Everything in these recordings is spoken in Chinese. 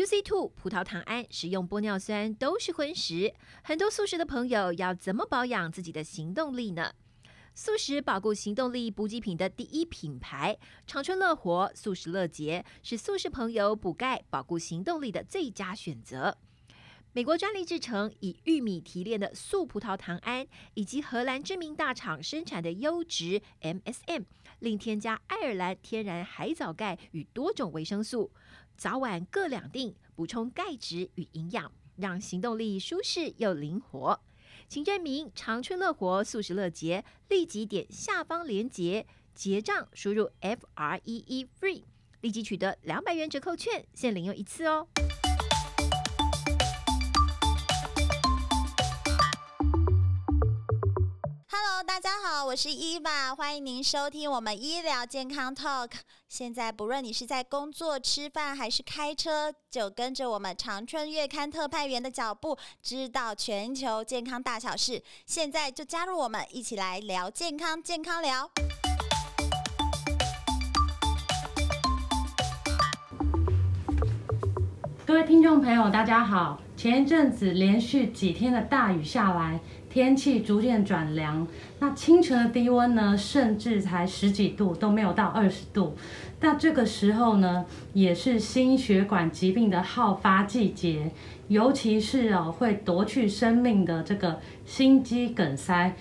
UC Two 葡萄糖胺、食用玻尿酸都是荤食，很多素食的朋友要怎么保养自己的行动力呢？素食保固行动力补给品的第一品牌长春乐活素食乐捷是素食朋友补钙保固行动力的最佳选择。美国专利制成以玉米提炼的素葡萄糖胺，以及荷兰知名大厂生产的优质 MSM，另添加爱尔兰天然海藻钙与多种维生素，早晚各两锭，补充钙质与营养，让行动力舒适又灵活。请证明长春乐活素食乐节，立即点下方连结结账，输入 F R E E FREE，立即取得两百元折扣券，限领用一次哦。大家好，我是伊娃，欢迎您收听我们医疗健康 Talk。现在不论你是在工作、吃饭还是开车，就跟着我们长春月刊特派员的脚步，知道全球健康大小事。现在就加入我们，一起来聊健康，健康聊。各位听众朋友，大家好。前一阵子连续几天的大雨下来，天气逐渐转凉。那清晨的低温呢，甚至才十几度，都没有到二十度。那这个时候呢，也是心血管疾病的好发季节，尤其是哦会夺去生命的这个心肌梗塞，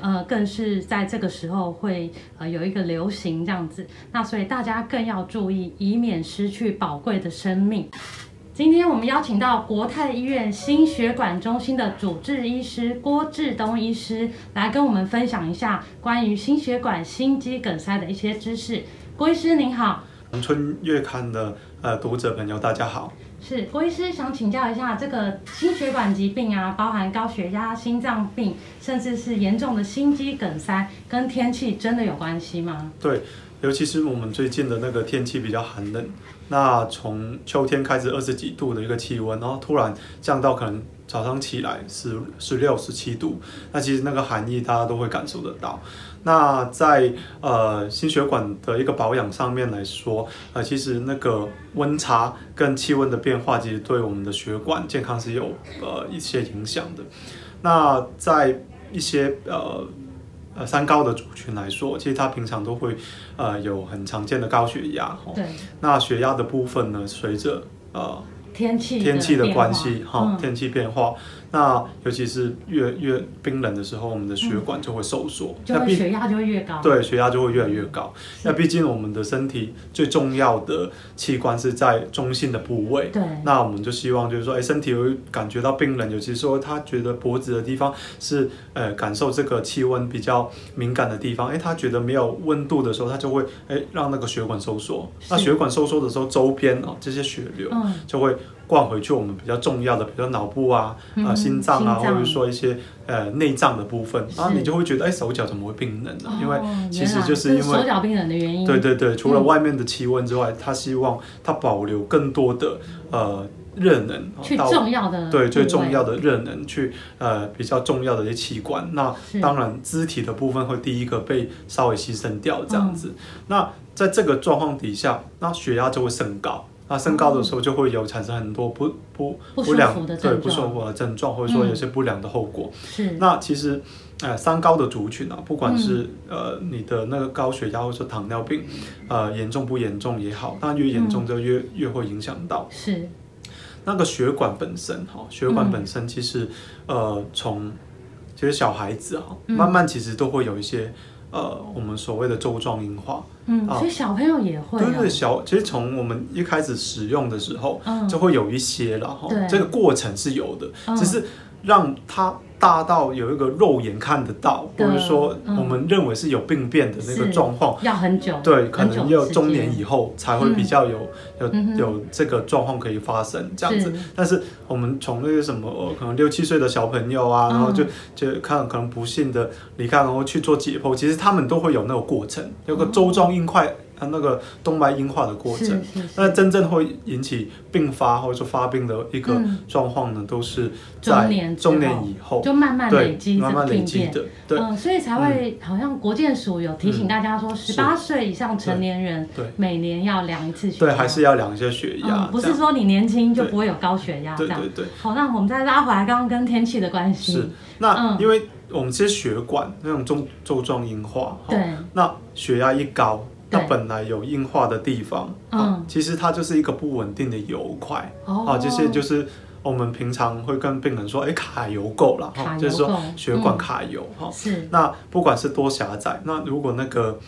呃，更是在这个时候会呃有一个流行这样子。那所以大家更要注意，以免失去宝贵的生命。今天我们邀请到国泰医院心血管中心的主治医师郭志东医师来跟我们分享一下关于心血管心肌梗塞的一些知识。郭医师您好，常春月刊的呃读者朋友大家好。是郭医师想请教一下，这个心血管疾病啊，包含高血压、心脏病，甚至是严重的心肌梗塞，跟天气真的有关系吗？对。尤其是我们最近的那个天气比较寒冷，那从秋天开始二十几度的一个气温，然后突然降到可能早上起来是十六、十七度，那其实那个寒意大家都会感受得到。那在呃心血管的一个保养上面来说，呃其实那个温差跟气温的变化，其实对我们的血管健康是有呃一些影响的。那在一些呃。呃，三高的族群来说，其实他平常都会，呃，有很常见的高血压，对。那血压的部分呢，随着呃天气天气的关系，哈，天气变化。那尤其是越越冰冷的时候，我们的血管就会收缩，那、嗯、血压就会越高。对，血压就会越来越高。那毕竟我们的身体最重要的器官是在中心的部位。对。那我们就希望就是说，哎，身体会感觉到冰冷，尤其是说他觉得脖子的地方是呃感受这个气温比较敏感的地方，哎，他觉得没有温度的时候，他就会哎让那个血管收缩。那血管收缩的时候，周边哦这些血流就会。灌回去我们比较重要的，比如脑部啊、啊、呃、心脏啊，或者说一些呃内脏的部分，然后你就会觉得，哎，手脚怎么会冰冷呢？哦、因为其实就是因为手脚冰冷的原因。对对对，除了外面的气温之外，他、嗯、希望他保留更多的呃热能，去重要的对最重要的热能去呃比较重要的一些器官。那当然肢体的部分会第一个被稍微牺牲掉这样子。嗯、那在这个状况底下，那血压就会升高。那升高的时候就会有产生很多不不不良对不舒服的症状，或者说有些不良的后果。是。那其实，呃，三高的族群啊，不管是呃你的那个高血压或者糖尿病，呃严重不严重也好，那越严重就越越会影响到。是。那个血管本身哈，血管本身其实呃从其实小孩子哈，慢慢其实都会有一些。呃，我们所谓的周状硬化，嗯，所以小朋友也会、啊，对对，小其实从我们一开始使用的时候，嗯，就会有一些了哈，这个过程是有的，嗯、只是让它。大到有一个肉眼看得到，或者说我们认为是有病变的那个状况，要很久，对，可能要中年以后才会比较有有有这个状况可以发生这样子。但是我们从那个什么，可能六七岁的小朋友啊，然后就就看可能不幸的离开，然后去做解剖，其实他们都会有那个过程，有个周状硬块啊那个动脉硬化的过程。那真正会引起并发或者说发病的一个状况呢，嗯、都是在中年以后，就慢慢累积，慢慢累积的。对，嗯，所以才会好像国健署有提醒大家说，十八岁以上成年人，对，每年要量一次血压，对，还是要量一下血压，嗯，不是说你年轻就不会有高血压这样。对。对对。好，那我们再拉回来，刚刚跟天气的关系。是，那因为。我们这些血管那种粥粥状硬化，对，那血压一高，它本来有硬化的地方，嗯，其实它就是一个不稳定的油块，啊，这些就是我们平常会跟病人说，哎，卡油够了，哈，就是说血管卡油，哈，是。那不管是多狭窄，那如果那个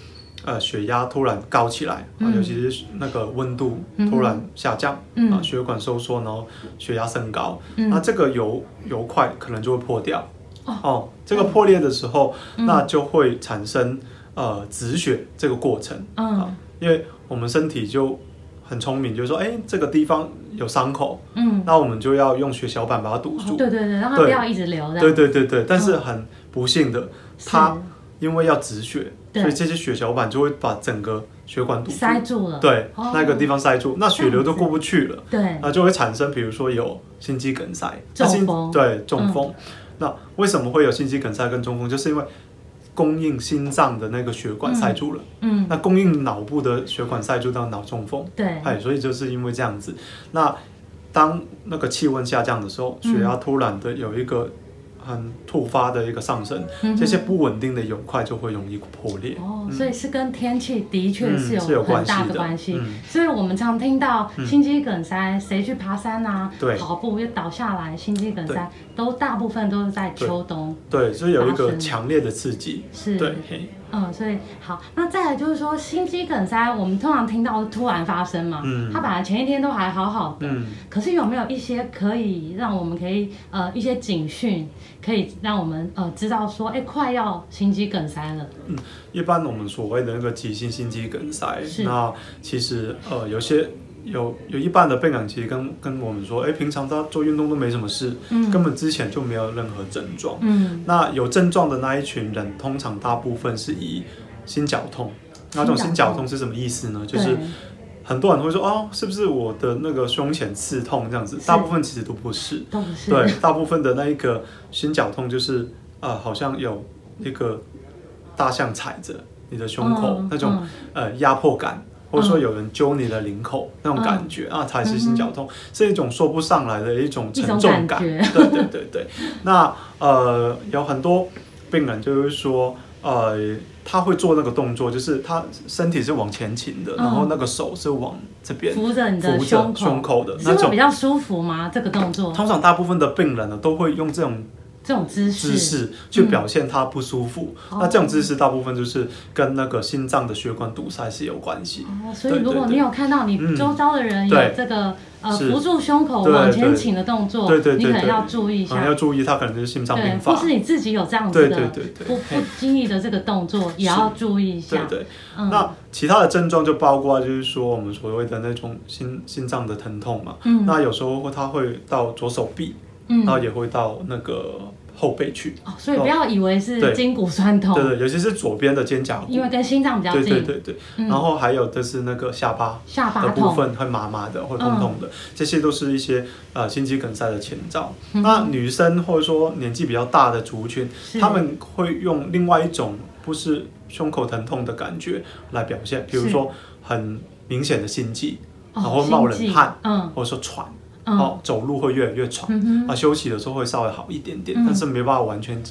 呃血压突然高起来，啊，尤其是那个温度突然下降，啊，血管收缩，然后血压升高，那这个油油块可能就会破掉。哦，这个破裂的时候，嗯、那就会产生呃止血这个过程。嗯、啊，因为我们身体就很聪明，就是说，哎，这个地方有伤口，嗯，那我们就要用血小板把它堵住。哦、对对对，让它不要一直流。对对对对，但是很不幸的，它因为要止血，所以这些血小板就会把整个血管堵塞住了。对，那个地方塞住，那血流都过不去了。对，那就会产生，比如说有心肌梗塞、中风。对，中风。那为什么会有心肌梗塞跟中风？就是因为供应心脏的那个血管塞住了。嗯，那供应脑部的血管塞住到脑中风。对，哎，所以就是因为这样子。那当那个气温下降的时候，血压突然的有一个。很突发的一个上升，这些不稳定的油块就会容易破裂。哦，所以是跟天气的确是有很大的关系。所以我们常听到心肌梗塞，谁去爬山啊，跑步又倒下来，心肌梗塞都大部分都是在秋冬。对，所以有一个强烈的刺激。是。对。嗯，所以好，那再来就是说心肌梗塞，我们通常听到突然发生嘛，嗯，它本来前一天都还好好的，嗯，可是有没有一些可以让我们可以呃一些警讯，可以让我们呃知道说，哎、欸，快要心肌梗塞了？嗯，一般我们所谓的那个急性心肌梗塞，那其实呃有些。有有一半的病人其实跟跟我们说，哎，平常他做运动都没什么事，嗯、根本之前就没有任何症状。嗯，那有症状的那一群人，通常大部分是以心绞痛。那种心绞痛是什么意思呢？就是很多人会说，哦，是不是我的那个胸前刺痛这样子？大部分其实都不是，都不是。对，大部分的那一个心绞痛就是，呃，好像有一个大象踩着你的胸口，嗯、那种、嗯、呃压迫感。或者说有人揪你的领口那种感觉啊，才是心绞痛，是一种说不上来的一种沉重感。对对对对。那呃有很多病人就是说，呃他会做那个动作，就是他身体是往前倾的，然后那个手是往这边扶着你的胸口的，那种比较舒服吗？这个动作？通常大部分的病人呢都会用这种。这种姿势。去表现他不舒服，那这种姿势大部分就是跟那个心脏的血管堵塞是有关系。哦，所以如果你有看到你周遭的人有这个呃扶住胸口往前倾的动作，对对，你可能要注意一下，要注意他可能就是心脏病发，或是你自己有这样子的不不经意的这个动作也要注意一下。对对，那其他的症状就包括就是说我们所谓的那种心心脏的疼痛嘛，嗯，那有时候他会到左手臂。然后也会到那个后背去，哦，所以不要以为是筋骨酸痛，对对，尤其是左边的肩胛骨，因为跟心脏比较近，对对对。对。然后还有就是那个下巴，下巴的部分会麻麻的，会痛痛的，这些都是一些呃心肌梗塞的前兆。那女生或者说年纪比较大的族群，他们会用另外一种不是胸口疼痛的感觉来表现，比如说很明显的心悸，然后冒冷汗，嗯，或者说喘。哦，走路会越来越喘，嗯、啊，休息的时候会稍微好一点点，嗯、但是没办法完全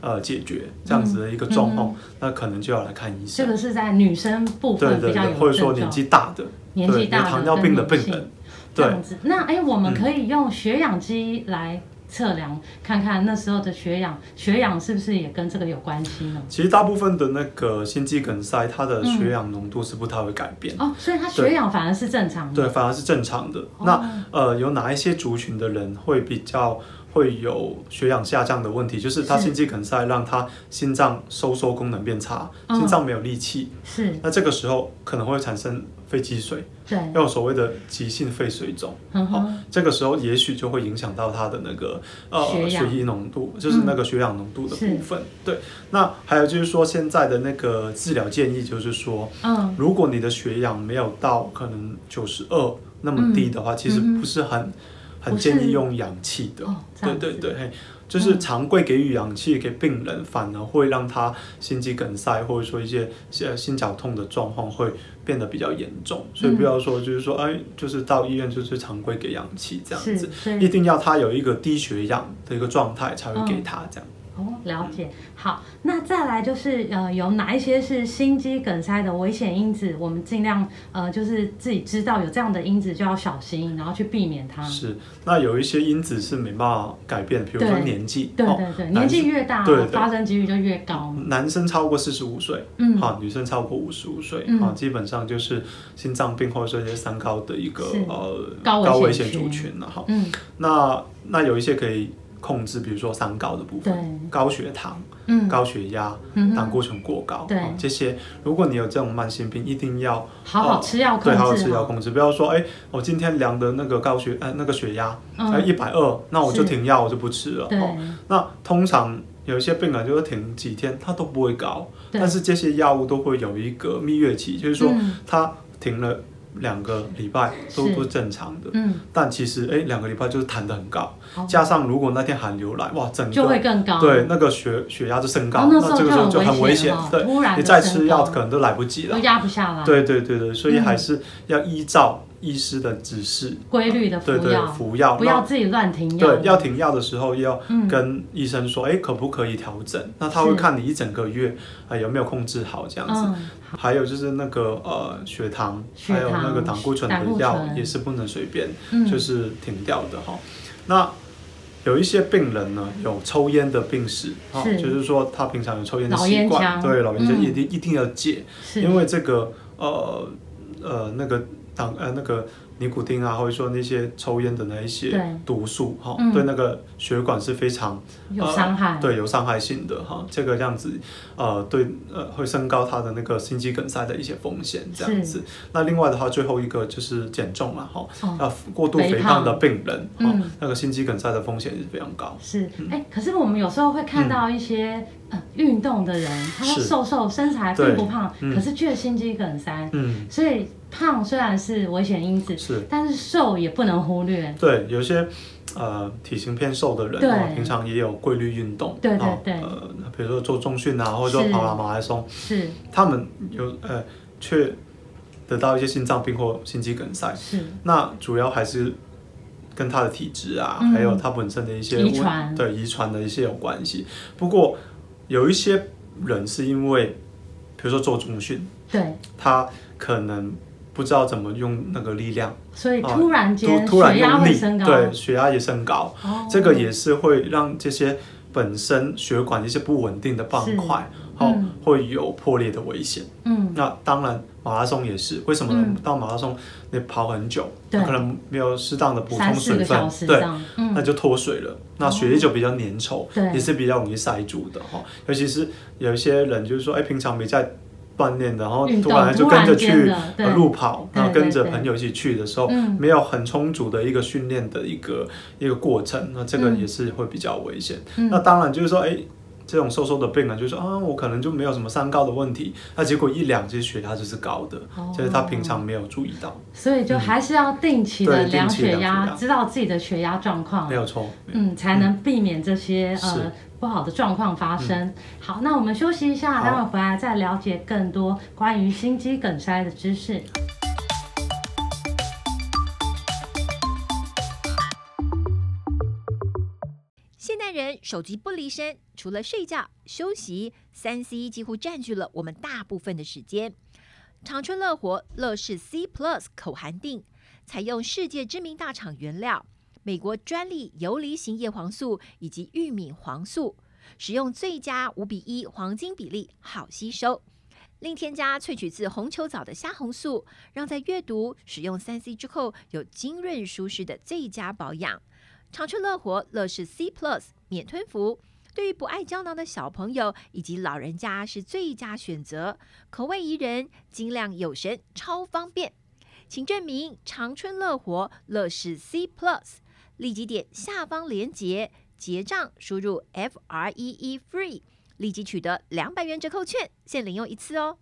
呃解决这样子的一个状况，嗯、那可能就要来看医生。这个是在女生部分比较有，或者说年纪大的，年纪大的糖尿病的病人，这样子。那哎，我们可以用血氧机来。测量看看那时候的血氧，血氧是不是也跟这个有关系呢？其实大部分的那个心肌梗塞，它的血氧浓度是不太会改变、嗯、哦，所以它血氧反而是正常的。对，反而是正常的。哦、那呃，有哪一些族群的人会比较会有血氧下降的问题？就是他心肌梗塞让他心脏收缩功能变差，心脏没有力气。是。那这个时候可能会产生肺积水，对，要有所谓的急性肺水肿，嗯哼，哦，这个时候也许就会影响到他的那个呃血液浓度，就是那个血氧浓度的部分。嗯、对，那还有就是说现在的那个治疗建议就是说，嗯，如果你的血氧没有到可能九十二那么低的话，嗯、其实不是很、嗯、很建议用氧气的。哦、对对对，嘿。就是常规给予氧气给病人，反而会让他心肌梗塞或者说一些心心绞痛的状况会变得比较严重，所以不要说就是说哎，就是到医院就是常规给氧气这样子，一定要他有一个低血氧的一个状态才会给他这样。哦，了解。好，那再来就是呃，有哪一些是心肌梗塞的危险因子？我们尽量呃，就是自己知道有这样的因子就要小心，然后去避免它。是，那有一些因子是没办法改变，比如说年纪。对对对，年纪越大，对发生几率就越高。男生超过四十五岁，嗯，好，女生超过五十五岁，啊，基本上就是心脏病或者说一些三高的一个呃高危险族群了哈。嗯，那那有一些可以。控制，比如说三高的部分，高血糖、高血压、胆固醇过高，这些，如果你有这种慢性病，一定要好好吃药控制。对，好好吃药控制，不要说，哎，我今天量的那个高血，呃，那个血压，哎，一百二，那我就停药，我就不吃了。哦，那通常有一些病人就是停几天，它都不会高，但是这些药物都会有一个蜜月期，就是说它停了。两个礼拜都不正常的，嗯，但其实哎，两个礼拜就是弹得很高，加上如果那天寒流来，哇，整个就会更高，对，那个血血压就升高，那这个时候就很危险，对，你再吃药可能都来不及了，都压不下来，对对对对，所以还是要依照。医师的指示，规律的服药，对对，服药，不要自己乱停药。对，要停药的时候要跟医生说，哎，可不可以调整？那他会看你一整个月啊有没有控制好这样子。还有就是那个呃血糖，还有那个胆固醇的药也是不能随便就是停掉的哈。那有一些病人呢有抽烟的病史，哈就是说他平常有抽烟的习惯，对，老烟枪一定一定要戒，因为这个呃呃那个。当呃那个尼古丁啊，或者说那些抽烟的那一些毒素哈，对那个血管是非常有伤害，对有伤害性的哈，这个样子呃对呃会升高他的那个心肌梗塞的一些风险这样子。那另外的话，最后一个就是减重嘛哈，要过度肥胖的病人哈，那个心肌梗塞的风险也是非常高。是，哎，可是我们有时候会看到一些呃运动的人，他瘦瘦身材并不胖，可是却心肌梗塞，嗯，所以。胖虽然是危险因子，是，但是瘦也不能忽略。对，有些呃体型偏瘦的人，对，平常也有规律运动，对对对，呃，比如说做重训啊，或者说跑马马拉松，是，他们有呃却得到一些心脏病或心肌梗塞，是，那主要还是跟他的体质啊，还有他本身的一些遗传，对遗传的一些有关系。不过有一些人是因为，比如说做中训，对，他可能。不知道怎么用那个力量，所以突然间血压会升高，对，血压也升高，这个也是会让这些本身血管一些不稳定的斑块，哦，会有破裂的危险。嗯，那当然马拉松也是，为什么呢？到马拉松你跑很久，可能没有适当的补充水分，对，那就脱水了，那血液就比较粘稠，也是比较容易塞住的哈。尤其是有一些人就是说，哎，平常没在。锻炼的，然后突然就跟着去路跑，然后跟着朋友一起去的时候，没有很充足的一个训练的一个一个过程，那这个也是会比较危险。那当然就是说，哎，这种瘦瘦的病人就是说啊，我可能就没有什么三高的问题，那结果一量其实血压就是高的，就是他平常没有注意到。所以就还是要定期的量血压，知道自己的血压状况，没有错，嗯，才能避免这些呃。不好的状况发生。嗯、好，那我们休息一下，待会回来再了解更多关于心肌梗塞的知识。现代人手机不离身，除了睡觉、休息，三 C 几乎占据了我们大部分的时间。长春乐活乐视 C Plus 口含定，采用世界知名大厂原料。美国专利游离型叶黄素以及玉米黄素，使用最佳五比一黄金比例，好吸收。另添加萃取自红球藻的虾红素，让在阅读、使用三 C 之后有精润舒适的最佳保养。长春乐活乐视 C Plus 免吞服，对于不爱胶囊的小朋友以及老人家是最佳选择。口味宜人，精亮有神，超方便。请证明长春乐活乐视 C Plus，立即点下方链接结账，输入 F R E E FREE，立即取得两百元折扣券，限领用一次哦。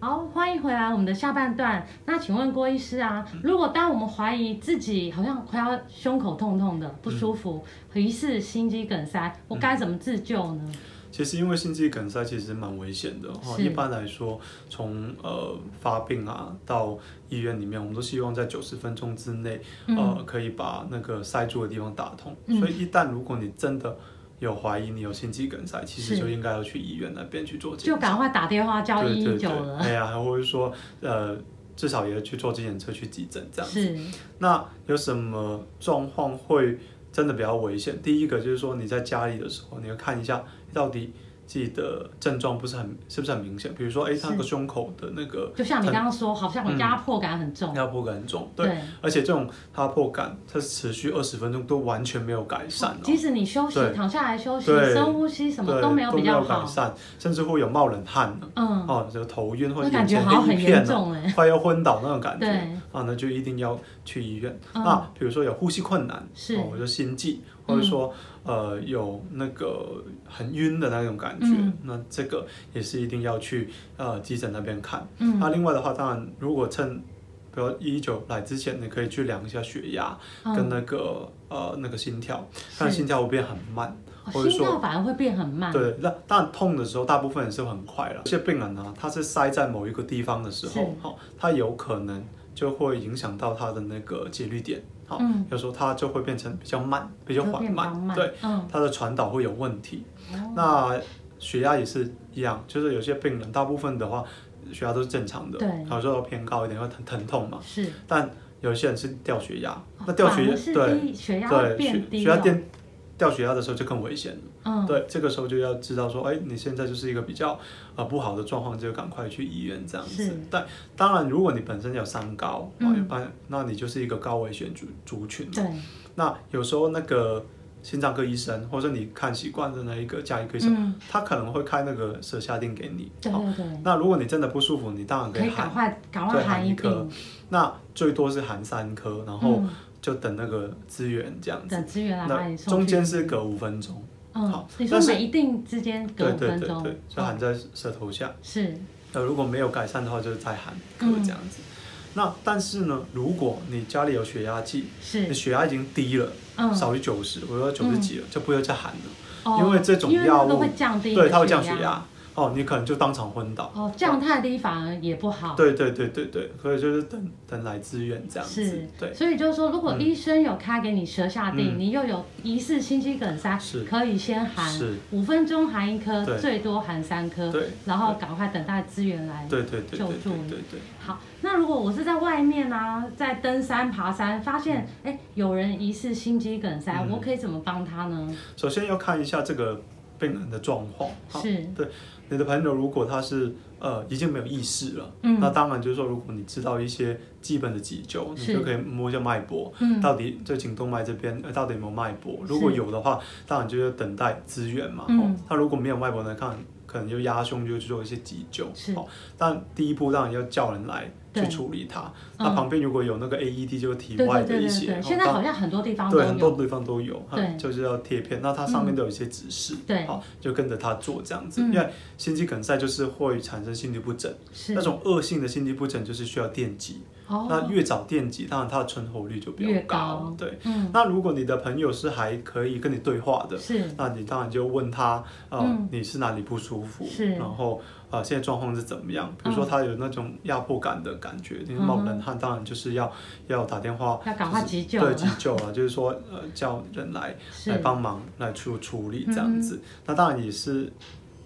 好，欢迎回来我们的下半段。那请问郭医师啊，如果当我们怀疑自己好像快要胸口痛痛的不舒服，疑似心肌梗塞，我该怎么自救呢？其实因为心肌梗塞其实蛮危险的哈，一般来说从呃发病啊到医院里面，我们都希望在九十分钟之内，呃可以把那个塞住的地方打通。嗯、所以一旦如果你真的有怀疑你有心肌梗塞，其实就应该要去医院那边去做检查，就赶快打电话叫一一九了。对啊，或者说呃至少也要去做检测去急诊这样子。是。那有什么状况会真的比较危险？第一个就是说你在家里的时候，你要看一下。到底自己的症状不是很是不是很明显？比如说，哎，他那个胸口的那个，就像你刚刚说，好像压迫感很重，压迫感很重，对，而且这种压迫感它持续二十分钟都完全没有改善，即使你休息躺下来休息，深呼吸什么都没有比较好，改善，甚至会有冒冷汗，嗯，哦，就头晕或者眼前一片了，快要昏倒那种感觉，啊，那就一定要去医院。那，比如说有呼吸困难，是，或者心悸，或者说。呃，有那个很晕的那种感觉，嗯、那这个也是一定要去呃急诊那边看。嗯，那、啊、另外的话，当然如果趁，比如一一九来之前，你可以去量一下血压跟那个、嗯、呃那个心跳，但心跳会变很慢，或者说、哦、心跳反而会变很慢。对，那当然痛的时候，大部分也是很快了。这些病人呢，他是塞在某一个地方的时候，好是，他有可能就会影响到它的那个节律点。好，嗯、有时候它就会变成比较慢，比较缓慢，慢对，嗯、它的传导会有问题。哦、那血压也是一样，就是有些病人，大部分的话，血压都是正常的，对，有时候偏高一点会疼疼痛嘛。是，但有些人是掉血压，哦、那掉血压对血压对血血压变。掉血压的时候就更危险了，嗯，对，这个时候就要知道说，哎，你现在就是一个比较呃不好的状况，就赶快去医院这样子。是但当然，如果你本身有三高，嗯，一般那你就是一个高危险族族群。对。那有时候那个心脏科医生，或者你看习惯的那一个加医科医生，嗯，他可能会开那个舌下定给你。对对对。那如果你真的不舒服，你当然可以赶快赶快含一颗。那最多是含三颗，然后。就等那个资源这样子，等资源来把你送。中间是隔五分钟，嗯，好，你说每一定之间隔五分钟，对对对，就含在舌头下。是，那，如果没有改善的话，就是再含这样子。那但是呢，如果你家里有血压计，是，你血压已经低了，少于九十，我说九十几了，就不要再含了，因为这种药物对，它会降血压。哦，你可能就当场昏倒。哦，降太低反而也不好。对对对对对，所以就是等等来支援这样子。是，对。所以就是说，如果医生有开给你舌下定，你又有疑似心肌梗塞，可以先含五分钟含一颗，最多含三颗，然后赶快等待资源来救助你。对对对。好，那如果我是在外面啊，在登山爬山，发现哎有人疑似心肌梗塞，我可以怎么帮他呢？首先要看一下这个病人的状况。是。对。你的朋友如果他是呃已经没有意识了，嗯、那当然就是说，如果你知道一些基本的急救，你就可以摸一下脉搏，嗯、到底这颈动脉这边呃到底有没有脉搏？如果有的话，当然就要等待资源嘛。嗯、哦，他如果没有脉搏，那看可能就压胸就去做一些急救。是，哦，但第一步当然要叫人来。去处理它。那旁边如果有那个 AED，就是体外的一些。现在好像很多地方都有。对，很多地方都有。对。就是要贴片，那它上面都有一些指示。对。好，就跟着它做这样子。因为心肌梗塞就是会产生心律不整。是。那种恶性的心律不整就是需要电击。哦。那越早电击，当然它的存活率就比较高。对。嗯。那如果你的朋友是还可以跟你对话的，是。那你当然就问他，呃，你是哪里不舒服？是。然后。啊，现在状况是怎么样？比如说他有那种压迫感的感觉，你冒冷汗，当然就是要要打电话，要赶快急救，对急救啊，就是说呃叫人来来帮忙来处处理这样子。那当然也是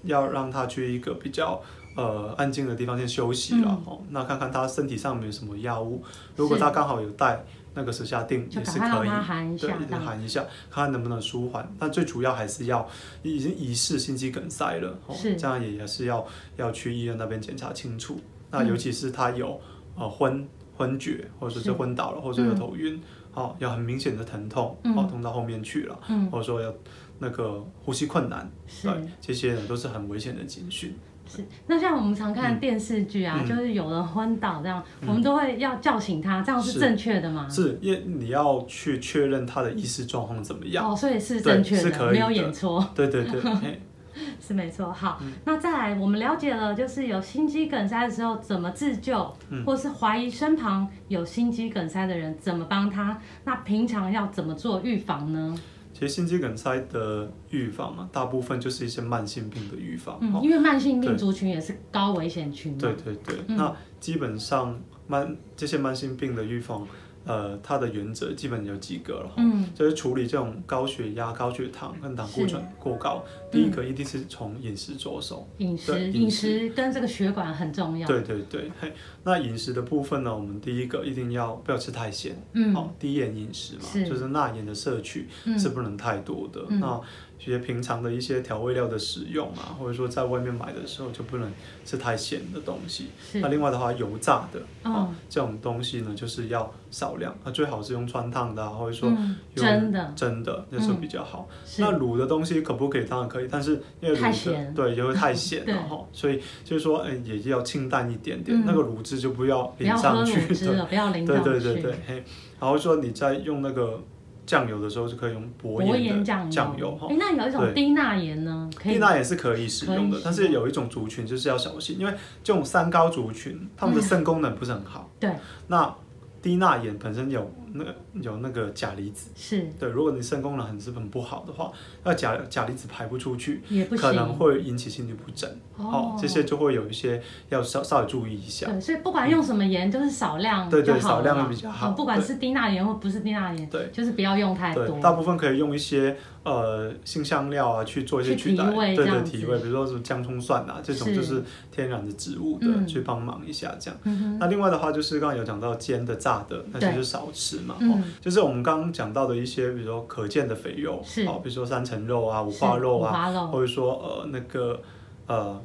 要让他去一个比较呃安静的地方先休息了哦。那看看他身体上有没有什么药物，如果他刚好有带。那个舌下定也是可以，对，一定含一下，看看能不能舒缓。但最主要还是要已经疑似心肌梗塞了，是这样也也是要要去医院那边检查清楚。那尤其是他有呃昏昏厥，或者是昏倒了，或者有头晕，哦，有很明显的疼痛，嗯哦，痛到后面去了，嗯或者说要那个呼吸困难，是对，这些呢都是很危险的警讯。是，那像我们常看电视剧啊，嗯。就是有人昏倒这样，我们都会要叫醒他，这样是是。正确的吗？是，因为你要去确认他的意识状况怎么样。哦，所以是正确的，是可以的。没有演错。对对对，是没错，好，嗯。那再来，我们了解了，就是有心肌梗塞的时候怎么自救，嗯。或是怀疑身旁有心肌梗塞的人怎么帮他，那平常要怎么做预防呢？其实心肌梗塞的预防嘛，大部分就是一些慢性病的预防。嗯，哦因为慢性病族群也是高危险群嘛。对对对，嗯那基本上慢这些慢性病的预防，呃，它的原则基本有几个了哈。嗯，就是处理这种高血压、高血糖跟胆固醇过高，嗯。第一个一定是从饮食着手。饮食对饮饮食食跟这个血管很重要。对对对，嘿，那饮食的部分呢，我们第一个一定要不要吃太咸，嗯，好、低盐饮食嘛，就是钠盐的摄取嗯。是不能太多的。嗯。那一些平常的一些调味料的使用啊，或者说在外面买的时候就不能吃太咸的东西。那另外的话，油炸的啊、嗯这种东西呢，就是要少量，啊，最好是用穿烫的啊，或者说嗯用蒸的。蒸的，那是比较好。是。那卤的东西可不可以？当然可以，但是因为卤的对也会太咸了哈，所以就是说，哎、也要清淡一点点，嗯。那个卤汁就不要淋上去，对乳汁了，不要淋对上去。对对对，嘿，然后说你在用那个酱油的时候，是可以用薄薄盐的酱酱油哈。哎，。那有一种低钠盐呢，低钠也是可以使用的但是有一种族群就是要小心，因为这种三高族群，他们的肾功能不是很好。对，那低钠盐本身有那个有那个钾离子，是对，如果你肾功能很是很不好的话，那钾钾离子排不出去，也不行，可能会引起心律不整，哦这些就会有一些要稍稍微注意一下。对，所以不管用什么盐，都是少量对对少量会比较好哦不管是低钠盐或不是低钠盐，对就是不要用太多对，。大部分可以用一些呃辛香料啊去做一些去取味对对提味，比如说什么姜葱蒜啊这种就是天然的植物的，嗯去帮忙一下这样。那另外的话就是刚刚有讲到煎的、炸的，那些对就少吃嘛。嗯。哦，就是我们刚刚讲到的一些，比如说可见的肥肉，是。哦，比如说三层肉啊、五花肉啊，或者说呃那个呃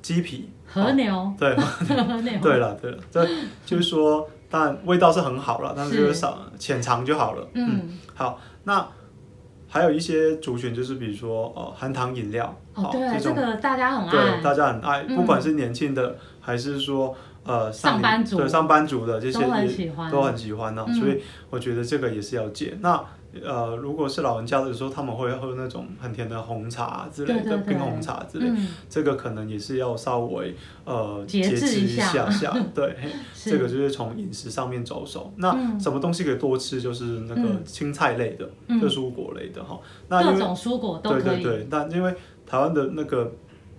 鸡皮，和 牛，对和牛，对了对了，这就是说，当然味道是很好了，但是是就是。少浅尝就好了。嗯，好，那还有一些族群，就是比如说呃含糖饮料，哦，对，这个大家很对爱，大家很爱，嗯不管是年轻的还是说呃上班族。对上班族的这些都很喜欢，都很喜欢呢、嗯。所以我觉得这个也是要戒。那呃，如果是老人家的时候，他们会喝那种很甜的红茶之类的，冰红茶之类，嗯，这个可能也是要稍微呃节制制一一下下下，对，这个就是从饮食上面着手。那嗯。什么东西可以多吃？就是那个嗯。青菜类的，嗯。就蔬果类的哈。各种蔬果都可以，对对对，那因为台湾的那个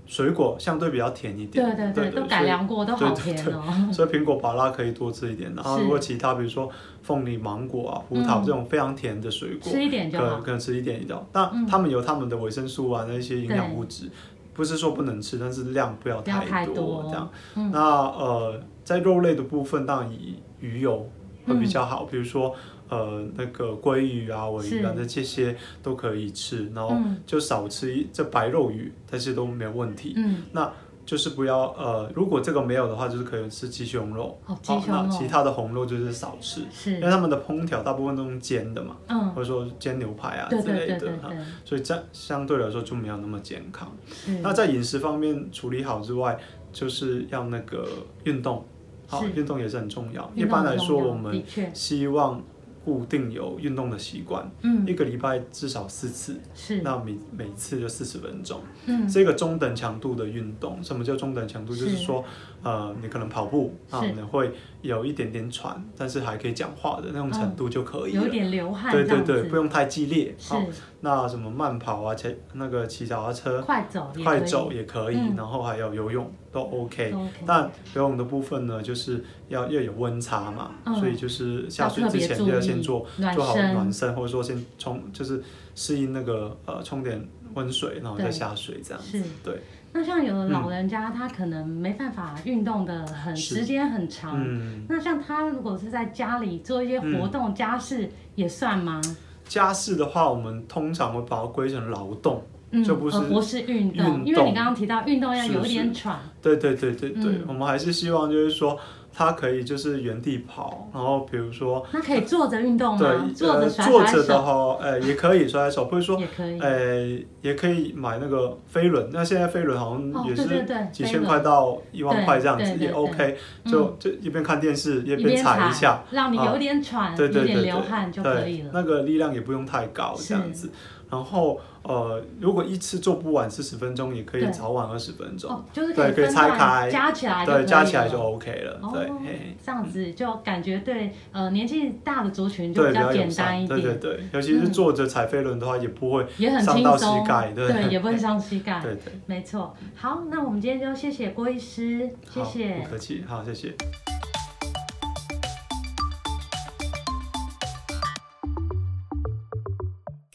水果相对比较甜一点，对对对，对都改良过，都好甜哦。所以苹果、芭拉可以多吃一点，然后如果其他比如说凤梨、芒果啊、葡萄嗯这种非常甜的水果，吃一点就好。可可能吃一点一点。那嗯。他们有他们的维生素啊，那些营养物质，不是说不能吃，但是量不要太多多。这样。嗯。那呃，在肉类的部分，当然以鱼油会比较好，比如说呃那个鲑鱼啊、尾鱼啊，是。那这些都可以吃，然后嗯。就少吃一这白肉鱼，这些都没有问题。嗯，就是不要呃，如果这个没有的话，就是可以吃鸡胸肉。哦，鸡好胸肉。那其他的红肉就是少吃，因为，他们的烹调大部分都用煎的嘛，嗯，或者说煎牛排啊之类的哈，所以这样相对来说就没有那么健康。是，那在饮食方面处理好之外，就是要那个运动，好，运动也是很重要。一般来说，我们希望固定有运动的习惯，嗯，一个礼拜至少四次，是，那每每次就四十分钟。嗯，这个中等强度的运动，什么叫中等强度？就是。说，呃，你可能跑步啊，是。你会有一点点喘，但是还可以讲话的那种程度就可以了。有一点流汗，对对对，不用太激烈。是。好，那什么慢跑啊，骑那个骑脚踏车，快走也可以，快走也可以，嗯。然后还有游泳都 OK。都 OK 但游泳的部分呢，就是要要有温差嘛，嗯所以就是下水之前就要先做暖做好身暖身，或者说先冲，就是适应那个呃冲点温水，然后再下水这样子是。对，那像有的老人家，他可能没办法运动的很是时间很长，嗯，那像他如果是在家里做一些活动、家事也算吗？家事的话，我们通常会把它归成劳动。嗯，就不是而不是运动，因为你刚刚提到运动要有一点喘，对对对对对，嗯我们还是希望就是说，它可以就是原地跑，然后比如说，那可以坐着运动吗？对，坐着坐着的话，呃，也可以甩甩手，不是说，也可以，呃，也可以买那个飞轮。那现在飞轮好像也是几千块到一万块这样子，也 OK。就就一边看电视一边踩一下，让你有点喘，有点流汗就可以了。那个力量也不用太高，这样子。然后呃，如果一次做不完四十分钟，也可以早晚二十分钟，就是对，可以拆开。加起来，对，加起来就 OK 了。对，这样子就感觉对呃年纪大的族群就比较简单一点。对对对，尤其是坐着踩飞轮的话，也不会伤到膝盖，对，也不会伤膝盖。对对，没错。好，那我们今天就谢谢郭医师，谢谢，不客气，好，谢谢。